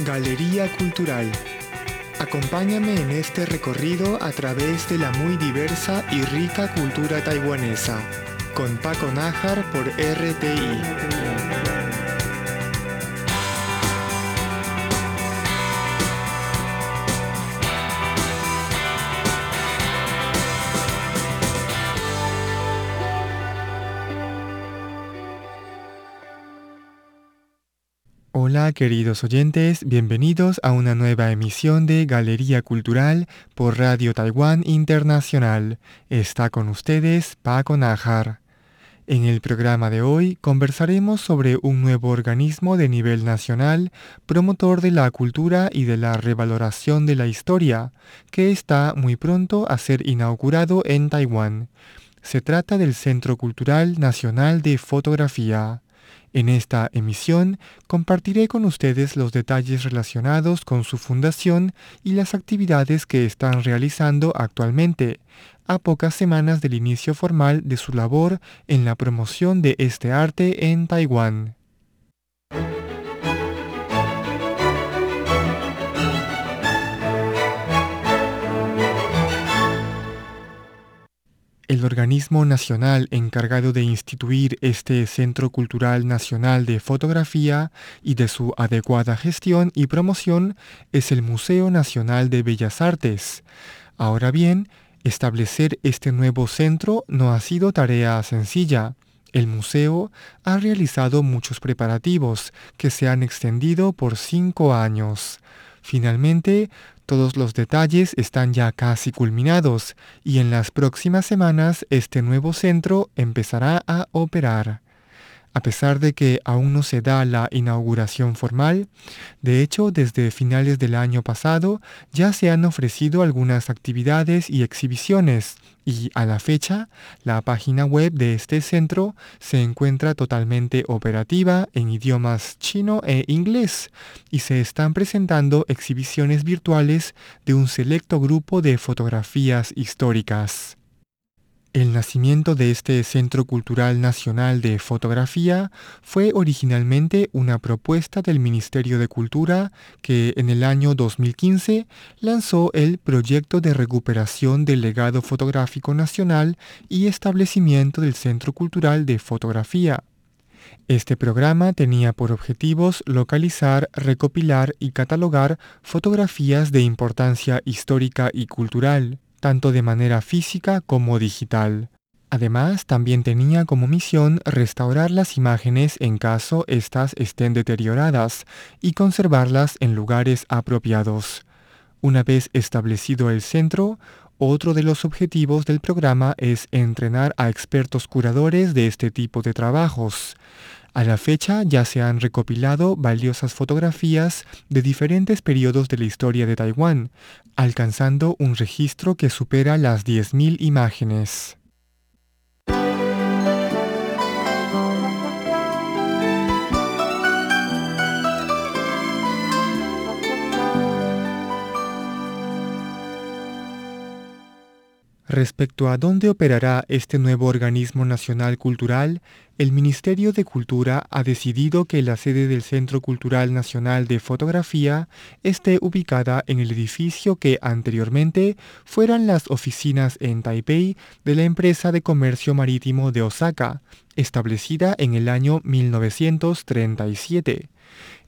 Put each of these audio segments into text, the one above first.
Galería Cultural. Acompáñame en este recorrido a través de la muy diversa y rica cultura taiwanesa, con Paco Nájar por RTI. Hola queridos oyentes, bienvenidos a una nueva emisión de Galería Cultural por Radio Taiwán Internacional. Está con ustedes Paco Najar. En el programa de hoy conversaremos sobre un nuevo organismo de nivel nacional, promotor de la cultura y de la revaloración de la historia, que está muy pronto a ser inaugurado en Taiwán. Se trata del Centro Cultural Nacional de Fotografía. En esta emisión compartiré con ustedes los detalles relacionados con su fundación y las actividades que están realizando actualmente, a pocas semanas del inicio formal de su labor en la promoción de este arte en Taiwán. El organismo nacional encargado de instituir este Centro Cultural Nacional de Fotografía y de su adecuada gestión y promoción es el Museo Nacional de Bellas Artes. Ahora bien, establecer este nuevo centro no ha sido tarea sencilla. El museo ha realizado muchos preparativos que se han extendido por cinco años. Finalmente, todos los detalles están ya casi culminados y en las próximas semanas este nuevo centro empezará a operar. A pesar de que aún no se da la inauguración formal, de hecho desde finales del año pasado ya se han ofrecido algunas actividades y exhibiciones y a la fecha la página web de este centro se encuentra totalmente operativa en idiomas chino e inglés y se están presentando exhibiciones virtuales de un selecto grupo de fotografías históricas. El nacimiento de este Centro Cultural Nacional de Fotografía fue originalmente una propuesta del Ministerio de Cultura que en el año 2015 lanzó el Proyecto de Recuperación del Legado Fotográfico Nacional y establecimiento del Centro Cultural de Fotografía. Este programa tenía por objetivos localizar, recopilar y catalogar fotografías de importancia histórica y cultural tanto de manera física como digital. Además, también tenía como misión restaurar las imágenes en caso éstas estén deterioradas y conservarlas en lugares apropiados. Una vez establecido el centro, otro de los objetivos del programa es entrenar a expertos curadores de este tipo de trabajos. A la fecha ya se han recopilado valiosas fotografías de diferentes periodos de la historia de Taiwán, alcanzando un registro que supera las 10.000 imágenes. Respecto a dónde operará este nuevo organismo nacional cultural, el Ministerio de Cultura ha decidido que la sede del Centro Cultural Nacional de Fotografía esté ubicada en el edificio que anteriormente fueran las oficinas en Taipei de la empresa de comercio marítimo de Osaka, establecida en el año 1937.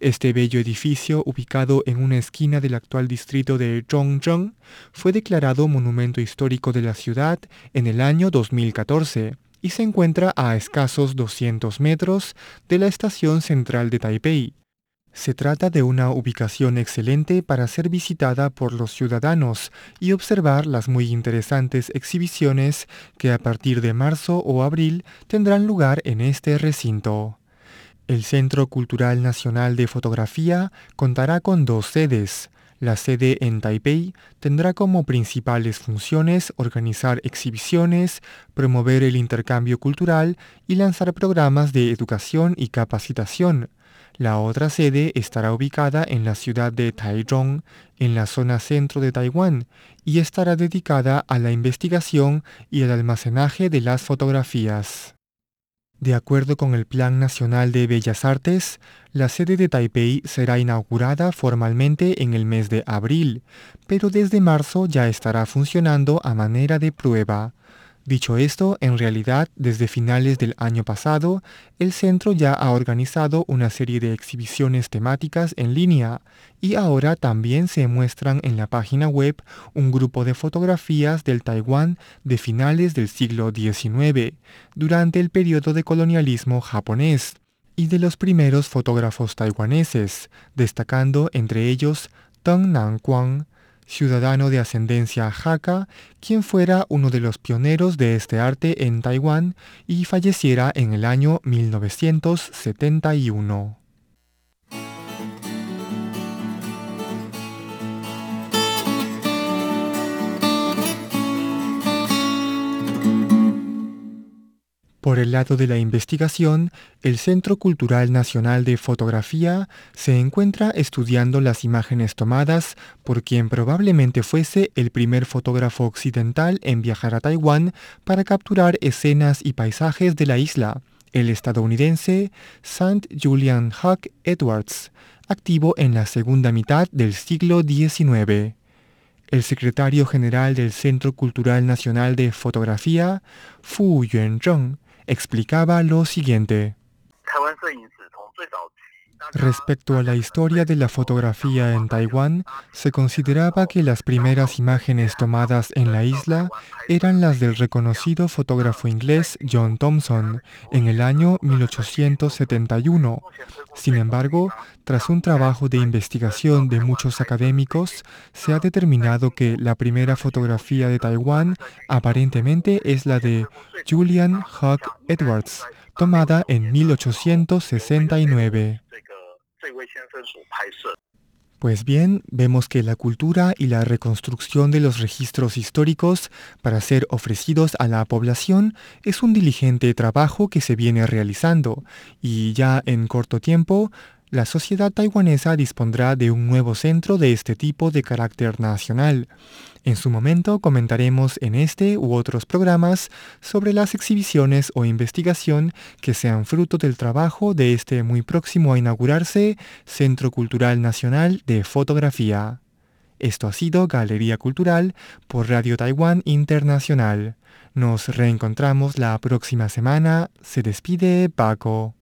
Este bello edificio, ubicado en una esquina del actual distrito de Zhongzheng, fue declarado Monumento Histórico de la ciudad en el año 2014 y se encuentra a escasos 200 metros de la estación central de Taipei. Se trata de una ubicación excelente para ser visitada por los ciudadanos y observar las muy interesantes exhibiciones que a partir de marzo o abril tendrán lugar en este recinto. El Centro Cultural Nacional de Fotografía contará con dos sedes. La sede en Taipei tendrá como principales funciones organizar exhibiciones, promover el intercambio cultural y lanzar programas de educación y capacitación. La otra sede estará ubicada en la ciudad de Taichung, en la zona centro de Taiwán, y estará dedicada a la investigación y el almacenaje de las fotografías. De acuerdo con el Plan Nacional de Bellas Artes, la sede de Taipei será inaugurada formalmente en el mes de abril, pero desde marzo ya estará funcionando a manera de prueba. Dicho esto, en realidad, desde finales del año pasado, el centro ya ha organizado una serie de exhibiciones temáticas en línea y ahora también se muestran en la página web un grupo de fotografías del Taiwán de finales del siglo XIX, durante el periodo de colonialismo japonés, y de los primeros fotógrafos taiwaneses, destacando entre ellos Teng Nanquang, ciudadano de ascendencia Hakka, quien fuera uno de los pioneros de este arte en Taiwán y falleciera en el año 1971. Por el lado de la investigación, el Centro Cultural Nacional de Fotografía se encuentra estudiando las imágenes tomadas por quien probablemente fuese el primer fotógrafo occidental en viajar a Taiwán para capturar escenas y paisajes de la isla, el estadounidense St. Julian Huck Edwards, activo en la segunda mitad del siglo XIX. El secretario general del Centro Cultural Nacional de Fotografía, Fu Yuanzheng, explicaba lo siguiente. Respecto a la historia de la fotografía en Taiwán, se consideraba que las primeras imágenes tomadas en la isla eran las del reconocido fotógrafo inglés John Thomson en el año 1871. Sin embargo, tras un trabajo de investigación de muchos académicos, se ha determinado que la primera fotografía de Taiwán aparentemente es la de Julian Huck Edwards, tomada en 1869. Pues bien, vemos que la cultura y la reconstrucción de los registros históricos para ser ofrecidos a la población es un diligente trabajo que se viene realizando y ya en corto tiempo la sociedad taiwanesa dispondrá de un nuevo centro de este tipo de carácter nacional. En su momento comentaremos en este u otros programas sobre las exhibiciones o investigación que sean fruto del trabajo de este muy próximo a inaugurarse Centro Cultural Nacional de Fotografía. Esto ha sido Galería Cultural por Radio Taiwán Internacional. Nos reencontramos la próxima semana. Se despide Paco.